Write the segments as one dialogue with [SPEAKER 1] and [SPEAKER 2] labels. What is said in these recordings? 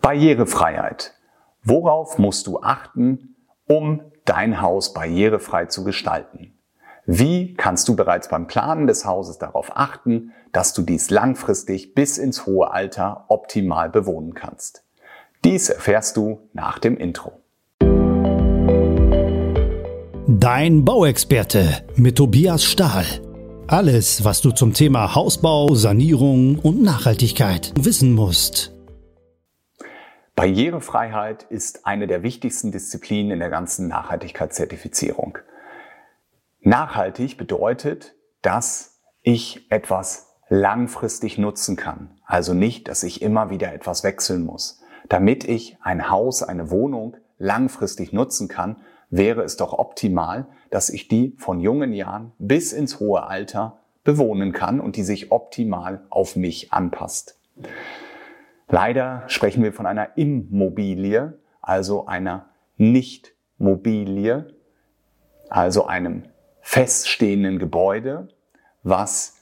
[SPEAKER 1] Barrierefreiheit. Worauf musst du achten, um dein Haus barrierefrei zu gestalten? Wie kannst du bereits beim Planen des Hauses darauf achten, dass du dies langfristig bis ins hohe Alter optimal bewohnen kannst? Dies erfährst du nach dem Intro.
[SPEAKER 2] Dein Bauexperte mit Tobias Stahl. Alles, was du zum Thema Hausbau, Sanierung und Nachhaltigkeit wissen musst.
[SPEAKER 1] Barrierefreiheit ist eine der wichtigsten Disziplinen in der ganzen Nachhaltigkeitszertifizierung. Nachhaltig bedeutet, dass ich etwas langfristig nutzen kann. Also nicht, dass ich immer wieder etwas wechseln muss. Damit ich ein Haus, eine Wohnung langfristig nutzen kann, wäre es doch optimal, dass ich die von jungen Jahren bis ins hohe Alter bewohnen kann und die sich optimal auf mich anpasst. Leider sprechen wir von einer Immobilie, also einer Nicht-Mobilie, also einem feststehenden Gebäude, was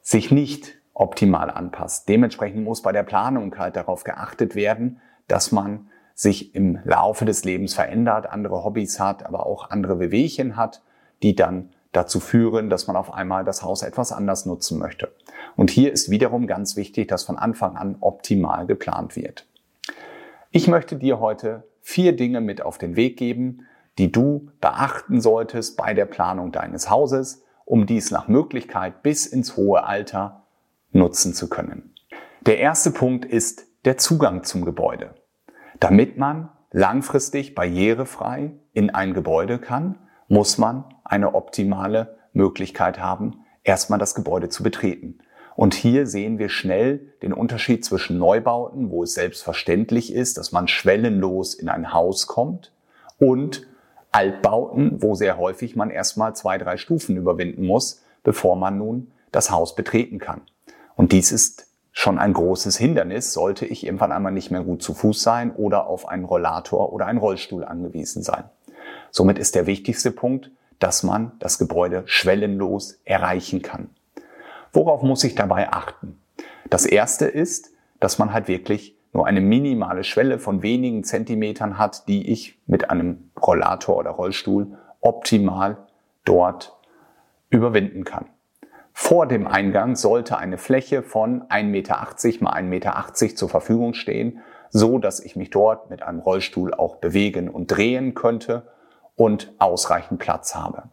[SPEAKER 1] sich nicht optimal anpasst. Dementsprechend muss bei der Planung halt darauf geachtet werden, dass man sich im Laufe des Lebens verändert, andere Hobbys hat, aber auch andere Wehwehchen hat, die dann dazu führen, dass man auf einmal das Haus etwas anders nutzen möchte. Und hier ist wiederum ganz wichtig, dass von Anfang an optimal geplant wird. Ich möchte dir heute vier Dinge mit auf den Weg geben, die du beachten solltest bei der Planung deines Hauses, um dies nach Möglichkeit bis ins hohe Alter nutzen zu können. Der erste Punkt ist der Zugang zum Gebäude. Damit man langfristig barrierefrei in ein Gebäude kann, muss man eine optimale Möglichkeit haben, erstmal das Gebäude zu betreten. Und hier sehen wir schnell den Unterschied zwischen Neubauten, wo es selbstverständlich ist, dass man schwellenlos in ein Haus kommt, und Altbauten, wo sehr häufig man erstmal zwei, drei Stufen überwinden muss, bevor man nun das Haus betreten kann. Und dies ist schon ein großes Hindernis, sollte ich irgendwann einmal nicht mehr gut zu Fuß sein oder auf einen Rollator oder einen Rollstuhl angewiesen sein. Somit ist der wichtigste Punkt, dass man das Gebäude schwellenlos erreichen kann. Worauf muss ich dabei achten? Das erste ist, dass man halt wirklich nur eine minimale Schwelle von wenigen Zentimetern hat, die ich mit einem Rollator oder Rollstuhl optimal dort überwinden kann. Vor dem Eingang sollte eine Fläche von 1,80 Meter mal 1,80 Meter zur Verfügung stehen, so dass ich mich dort mit einem Rollstuhl auch bewegen und drehen könnte und ausreichend Platz habe.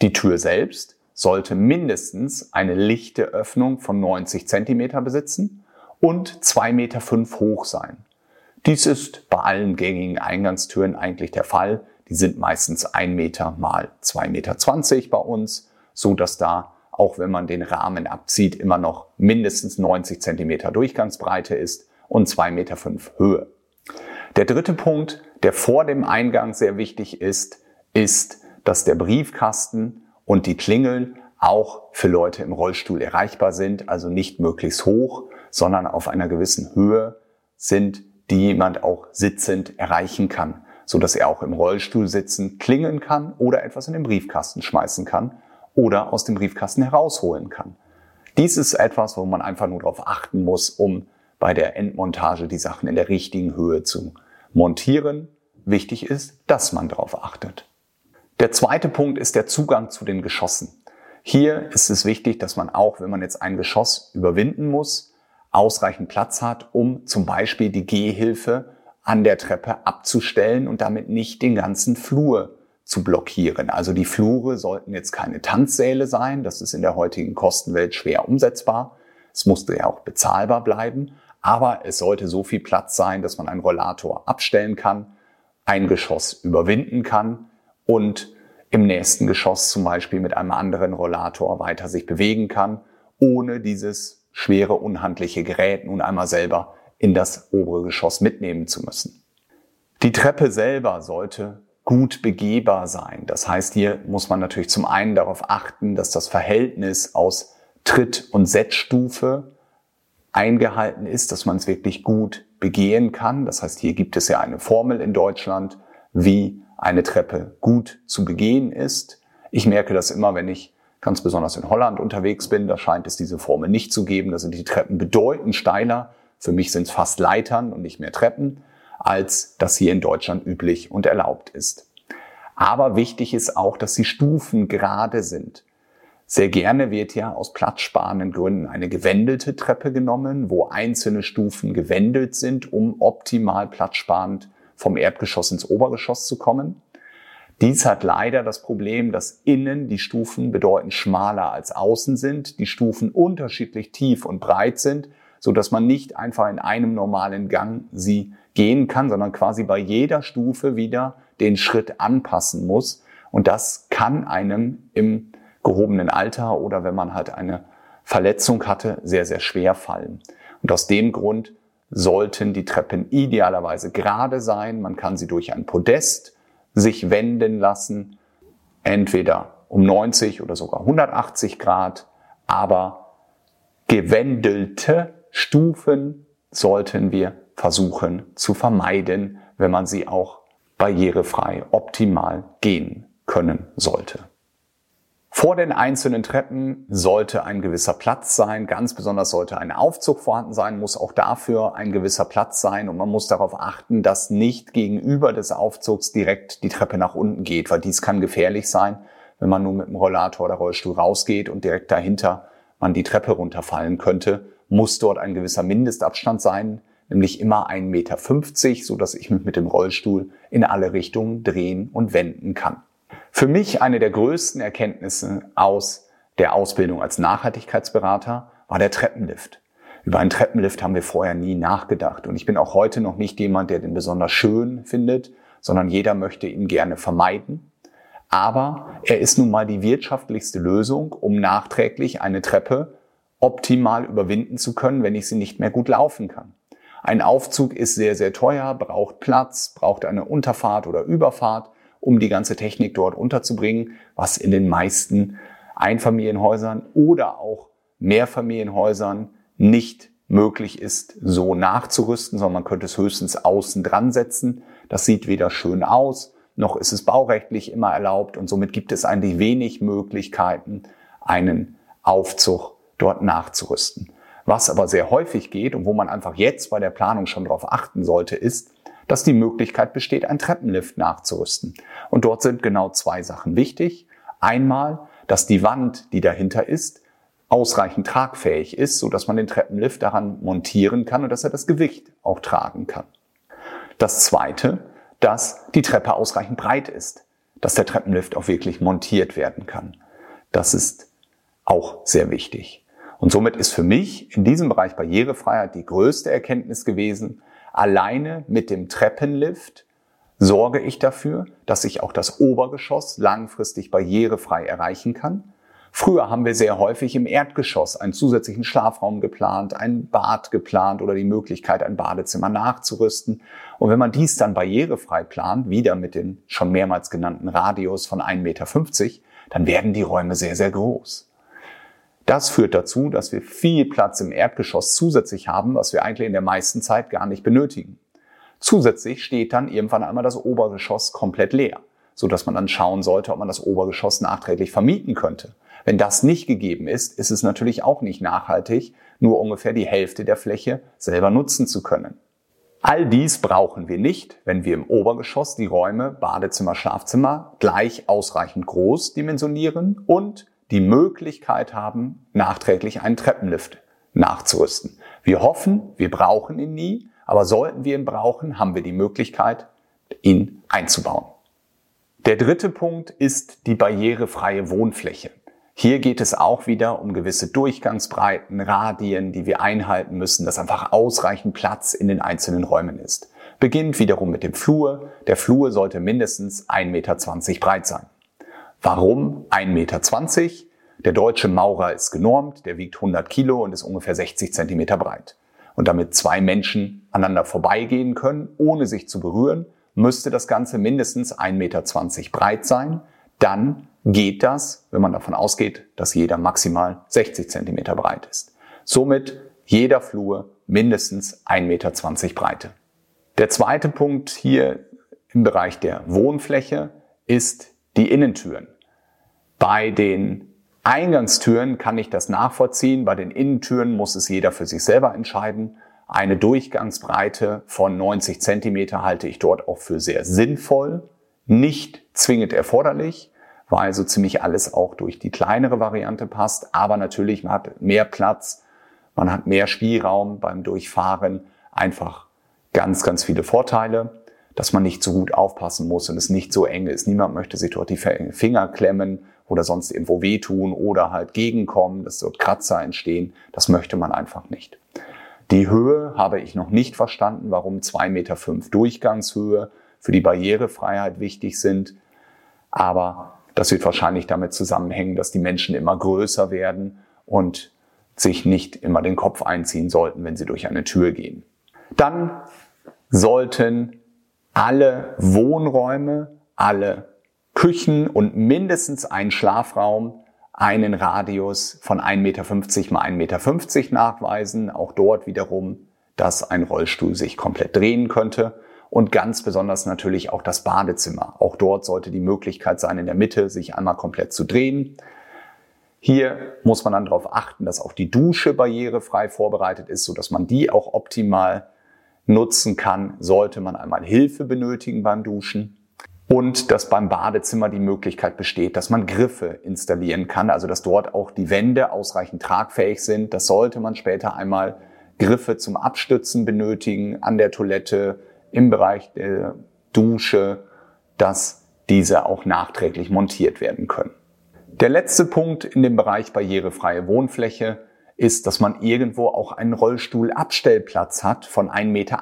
[SPEAKER 1] Die Tür selbst sollte mindestens eine lichte Öffnung von 90 Zentimeter besitzen und 2,5 Meter hoch sein. Dies ist bei allen gängigen Eingangstüren eigentlich der Fall. Die sind meistens 1 Meter mal 2,20 Meter bei uns, so dass da, auch wenn man den Rahmen abzieht, immer noch mindestens 90 Zentimeter Durchgangsbreite ist und 2,5 Meter Höhe. Der dritte Punkt, der vor dem Eingang sehr wichtig ist, ist, dass der Briefkasten und die Klingeln auch für Leute im Rollstuhl erreichbar sind, also nicht möglichst hoch, sondern auf einer gewissen Höhe sind, die jemand auch sitzend erreichen kann, so dass er auch im Rollstuhl sitzen klingeln kann oder etwas in den Briefkasten schmeißen kann oder aus dem Briefkasten herausholen kann. Dies ist etwas, wo man einfach nur darauf achten muss, um bei der Endmontage die Sachen in der richtigen Höhe zu montieren. Wichtig ist, dass man darauf achtet. Der zweite Punkt ist der Zugang zu den Geschossen. Hier ist es wichtig, dass man auch, wenn man jetzt ein Geschoss überwinden muss, ausreichend Platz hat, um zum Beispiel die Gehhilfe an der Treppe abzustellen und damit nicht den ganzen Flur zu blockieren. Also die Flure sollten jetzt keine Tanzsäle sein. Das ist in der heutigen Kostenwelt schwer umsetzbar. Es musste ja auch bezahlbar bleiben. Aber es sollte so viel Platz sein, dass man einen Rollator abstellen kann, ein Geschoss überwinden kann und im nächsten Geschoss zum Beispiel mit einem anderen Rollator weiter sich bewegen kann, ohne dieses schwere, unhandliche Gerät nun einmal selber in das obere Geschoss mitnehmen zu müssen. Die Treppe selber sollte gut begehbar sein. Das heißt, hier muss man natürlich zum einen darauf achten, dass das Verhältnis aus Tritt- und Setzstufe eingehalten ist, dass man es wirklich gut begehen kann. Das heißt, hier gibt es ja eine Formel in Deutschland, wie eine Treppe gut zu begehen ist. Ich merke das immer, wenn ich ganz besonders in Holland unterwegs bin, da scheint es diese Formel nicht zu geben. Da sind die Treppen bedeutend steiler, für mich sind es fast Leitern und nicht mehr Treppen, als das hier in Deutschland üblich und erlaubt ist. Aber wichtig ist auch, dass die Stufen gerade sind. Sehr gerne wird ja aus platzsparenden Gründen eine gewendelte Treppe genommen, wo einzelne Stufen gewendelt sind, um optimal platzsparend vom Erdgeschoss ins Obergeschoss zu kommen. Dies hat leider das Problem, dass innen die Stufen bedeutend schmaler als außen sind, die Stufen unterschiedlich tief und breit sind, so dass man nicht einfach in einem normalen Gang sie gehen kann, sondern quasi bei jeder Stufe wieder den Schritt anpassen muss. Und das kann einem im gehobenen Alter oder wenn man halt eine Verletzung hatte, sehr, sehr schwer fallen. Und aus dem Grund sollten die Treppen idealerweise gerade sein. Man kann sie durch ein Podest sich wenden lassen, entweder um 90 oder sogar 180 Grad, aber gewendelte Stufen sollten wir versuchen zu vermeiden, wenn man sie auch barrierefrei optimal gehen können sollte. Vor den einzelnen Treppen sollte ein gewisser Platz sein. Ganz besonders sollte ein Aufzug vorhanden sein, muss auch dafür ein gewisser Platz sein. Und man muss darauf achten, dass nicht gegenüber des Aufzugs direkt die Treppe nach unten geht, weil dies kann gefährlich sein, wenn man nur mit dem Rollator oder Rollstuhl rausgeht und direkt dahinter man die Treppe runterfallen könnte, muss dort ein gewisser Mindestabstand sein, nämlich immer 1,50 Meter, so dass ich mich mit dem Rollstuhl in alle Richtungen drehen und wenden kann. Für mich eine der größten Erkenntnisse aus der Ausbildung als Nachhaltigkeitsberater war der Treppenlift. Über einen Treppenlift haben wir vorher nie nachgedacht. Und ich bin auch heute noch nicht jemand, der den besonders schön findet, sondern jeder möchte ihn gerne vermeiden. Aber er ist nun mal die wirtschaftlichste Lösung, um nachträglich eine Treppe optimal überwinden zu können, wenn ich sie nicht mehr gut laufen kann. Ein Aufzug ist sehr, sehr teuer, braucht Platz, braucht eine Unterfahrt oder Überfahrt um die ganze Technik dort unterzubringen, was in den meisten Einfamilienhäusern oder auch Mehrfamilienhäusern nicht möglich ist, so nachzurüsten, sondern man könnte es höchstens außen dran setzen. Das sieht weder schön aus, noch ist es baurechtlich immer erlaubt und somit gibt es eigentlich wenig Möglichkeiten, einen Aufzug dort nachzurüsten. Was aber sehr häufig geht und wo man einfach jetzt bei der Planung schon darauf achten sollte, ist, dass die Möglichkeit besteht, einen Treppenlift nachzurüsten. Und dort sind genau zwei Sachen wichtig. Einmal, dass die Wand, die dahinter ist, ausreichend tragfähig ist, so dass man den Treppenlift daran montieren kann und dass er das Gewicht auch tragen kann. Das zweite, dass die Treppe ausreichend breit ist, dass der Treppenlift auch wirklich montiert werden kann. Das ist auch sehr wichtig. Und somit ist für mich in diesem Bereich Barrierefreiheit die größte Erkenntnis gewesen, Alleine mit dem Treppenlift sorge ich dafür, dass ich auch das Obergeschoss langfristig barrierefrei erreichen kann. Früher haben wir sehr häufig im Erdgeschoss einen zusätzlichen Schlafraum geplant, ein Bad geplant oder die Möglichkeit, ein Badezimmer nachzurüsten. Und wenn man dies dann barrierefrei plant, wieder mit dem schon mehrmals genannten Radius von 1,50 Meter, dann werden die Räume sehr, sehr groß. Das führt dazu, dass wir viel Platz im Erdgeschoss zusätzlich haben, was wir eigentlich in der meisten Zeit gar nicht benötigen. Zusätzlich steht dann irgendwann einmal das Obergeschoss komplett leer, so dass man dann schauen sollte, ob man das Obergeschoss nachträglich vermieten könnte. Wenn das nicht gegeben ist, ist es natürlich auch nicht nachhaltig, nur ungefähr die Hälfte der Fläche selber nutzen zu können. All dies brauchen wir nicht, wenn wir im Obergeschoss die Räume Badezimmer, Schlafzimmer gleich ausreichend groß dimensionieren und die Möglichkeit haben, nachträglich einen Treppenlift nachzurüsten. Wir hoffen, wir brauchen ihn nie, aber sollten wir ihn brauchen, haben wir die Möglichkeit, ihn einzubauen. Der dritte Punkt ist die barrierefreie Wohnfläche. Hier geht es auch wieder um gewisse Durchgangsbreiten, Radien, die wir einhalten müssen, dass einfach ausreichend Platz in den einzelnen Räumen ist. Beginnt wiederum mit dem Flur. Der Flur sollte mindestens 1,20 Meter breit sein. Warum 1,20 Meter? Der deutsche Maurer ist genormt, der wiegt 100 Kilo und ist ungefähr 60 Zentimeter breit. Und damit zwei Menschen aneinander vorbeigehen können, ohne sich zu berühren, müsste das Ganze mindestens 1,20 Meter breit sein. Dann geht das, wenn man davon ausgeht, dass jeder maximal 60 Zentimeter breit ist. Somit jeder Flur mindestens 1,20 Meter Breite. Der zweite Punkt hier im Bereich der Wohnfläche ist die Innentüren. Bei den Eingangstüren kann ich das nachvollziehen, bei den Innentüren muss es jeder für sich selber entscheiden. Eine Durchgangsbreite von 90 Zentimeter halte ich dort auch für sehr sinnvoll, nicht zwingend erforderlich, weil so ziemlich alles auch durch die kleinere Variante passt. Aber natürlich, man hat mehr Platz, man hat mehr Spielraum beim Durchfahren, einfach ganz, ganz viele Vorteile, dass man nicht so gut aufpassen muss und es nicht so eng ist. Niemand möchte sich dort die Finger klemmen oder sonst irgendwo wehtun oder halt gegenkommen, dass dort Kratzer entstehen. Das möchte man einfach nicht. Die Höhe habe ich noch nicht verstanden, warum 2,5 Meter Durchgangshöhe für die Barrierefreiheit wichtig sind. Aber das wird wahrscheinlich damit zusammenhängen, dass die Menschen immer größer werden und sich nicht immer den Kopf einziehen sollten, wenn sie durch eine Tür gehen. Dann sollten alle Wohnräume, alle Küchen und mindestens ein Schlafraum einen Radius von 1,50 Meter mal 1,50 Meter nachweisen. Auch dort wiederum, dass ein Rollstuhl sich komplett drehen könnte. Und ganz besonders natürlich auch das Badezimmer. Auch dort sollte die Möglichkeit sein, in der Mitte sich einmal komplett zu drehen. Hier muss man dann darauf achten, dass auch die Dusche barrierefrei vorbereitet ist, sodass man die auch optimal nutzen kann, sollte man einmal Hilfe benötigen beim Duschen. Und dass beim Badezimmer die Möglichkeit besteht, dass man Griffe installieren kann, also dass dort auch die Wände ausreichend tragfähig sind. Das sollte man später einmal Griffe zum Abstützen benötigen an der Toilette, im Bereich der Dusche, dass diese auch nachträglich montiert werden können. Der letzte Punkt in dem Bereich barrierefreie Wohnfläche ist, dass man irgendwo auch einen Rollstuhlabstellplatz hat von 1,80 Meter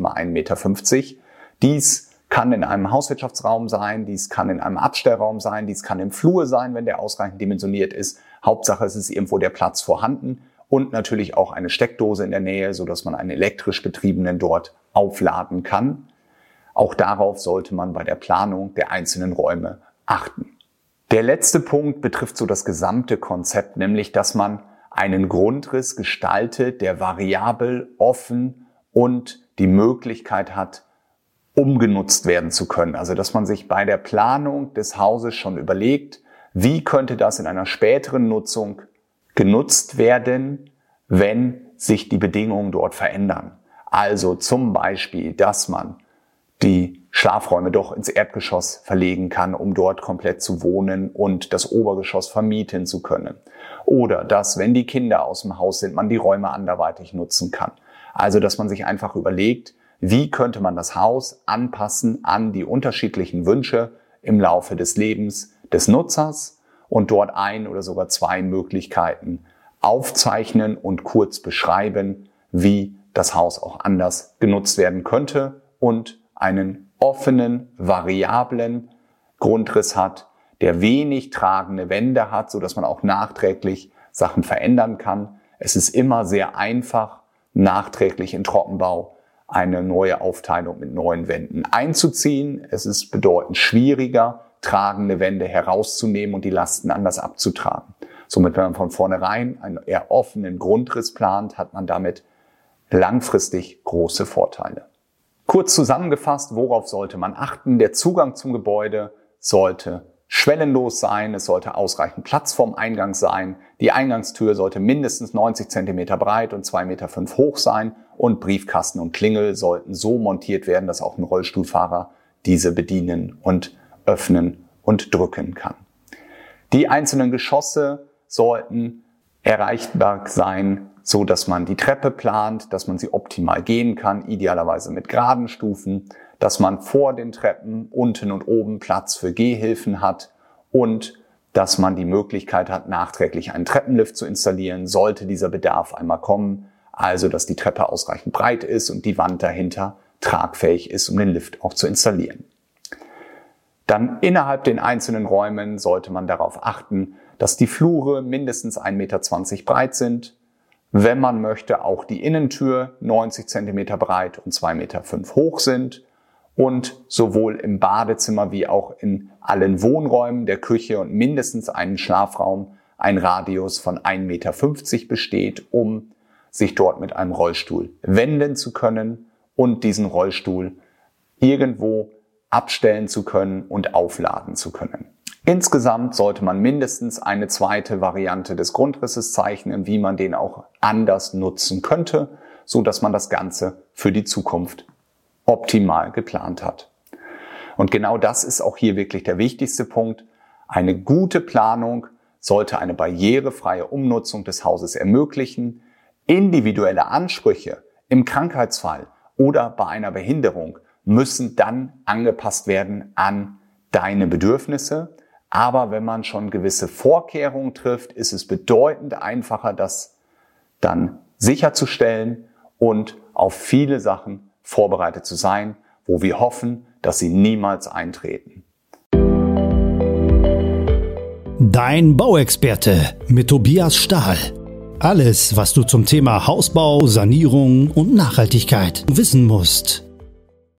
[SPEAKER 1] mal 1,50 Meter. Dies kann in einem Hauswirtschaftsraum sein, dies kann in einem Abstellraum sein, dies kann im Flur sein, wenn der ausreichend dimensioniert ist. Hauptsache es ist irgendwo der Platz vorhanden und natürlich auch eine Steckdose in der Nähe, so dass man einen elektrisch betriebenen dort aufladen kann. Auch darauf sollte man bei der Planung der einzelnen Räume achten. Der letzte Punkt betrifft so das gesamte Konzept, nämlich dass man einen Grundriss gestaltet, der variabel, offen und die Möglichkeit hat, umgenutzt werden zu können. Also dass man sich bei der Planung des Hauses schon überlegt, wie könnte das in einer späteren Nutzung genutzt werden, wenn sich die Bedingungen dort verändern. Also zum Beispiel, dass man die Schlafräume doch ins Erdgeschoss verlegen kann, um dort komplett zu wohnen und das Obergeschoss vermieten zu können. Oder dass, wenn die Kinder aus dem Haus sind, man die Räume anderweitig nutzen kann. Also, dass man sich einfach überlegt, wie könnte man das Haus anpassen an die unterschiedlichen Wünsche im Laufe des Lebens des Nutzers und dort ein oder sogar zwei Möglichkeiten aufzeichnen und kurz beschreiben, wie das Haus auch anders genutzt werden könnte und einen offenen, variablen Grundriss hat, der wenig tragende Wände hat, so dass man auch nachträglich Sachen verändern kann. Es ist immer sehr einfach, nachträglich in Trockenbau eine neue Aufteilung mit neuen Wänden einzuziehen. Es ist bedeutend schwieriger, tragende Wände herauszunehmen und die Lasten anders abzutragen. Somit, wenn man von vornherein einen eher offenen Grundriss plant, hat man damit langfristig große Vorteile. Kurz zusammengefasst, worauf sollte man achten? Der Zugang zum Gebäude sollte schwellenlos sein, es sollte ausreichend Platz vorm Eingang sein, die Eingangstür sollte mindestens 90 cm breit und 2,5 Meter hoch sein. Und Briefkasten und Klingel sollten so montiert werden, dass auch ein Rollstuhlfahrer diese bedienen und öffnen und drücken kann. Die einzelnen Geschosse sollten erreichbar sein, so dass man die Treppe plant, dass man sie optimal gehen kann, idealerweise mit geraden Stufen, dass man vor den Treppen unten und oben Platz für Gehhilfen hat und dass man die Möglichkeit hat, nachträglich einen Treppenlift zu installieren, sollte dieser Bedarf einmal kommen. Also, dass die Treppe ausreichend breit ist und die Wand dahinter tragfähig ist, um den Lift auch zu installieren. Dann innerhalb den einzelnen Räumen sollte man darauf achten, dass die Flure mindestens 1,20 Meter breit sind. Wenn man möchte, auch die Innentür 90 Zentimeter breit und 2,5 Meter hoch sind. Und sowohl im Badezimmer wie auch in allen Wohnräumen der Küche und mindestens einen Schlafraum ein Radius von 1,50 Meter besteht, um sich dort mit einem Rollstuhl wenden zu können und diesen Rollstuhl irgendwo abstellen zu können und aufladen zu können. Insgesamt sollte man mindestens eine zweite Variante des Grundrisses zeichnen, wie man den auch anders nutzen könnte, so dass man das Ganze für die Zukunft optimal geplant hat. Und genau das ist auch hier wirklich der wichtigste Punkt. Eine gute Planung sollte eine barrierefreie Umnutzung des Hauses ermöglichen. Individuelle Ansprüche im Krankheitsfall oder bei einer Behinderung müssen dann angepasst werden an deine Bedürfnisse. Aber wenn man schon gewisse Vorkehrungen trifft, ist es bedeutend einfacher, das dann sicherzustellen und auf viele Sachen vorbereitet zu sein, wo wir hoffen, dass sie niemals eintreten.
[SPEAKER 2] Dein Bauexperte mit Tobias Stahl. Alles, was du zum Thema Hausbau, Sanierung und Nachhaltigkeit wissen musst.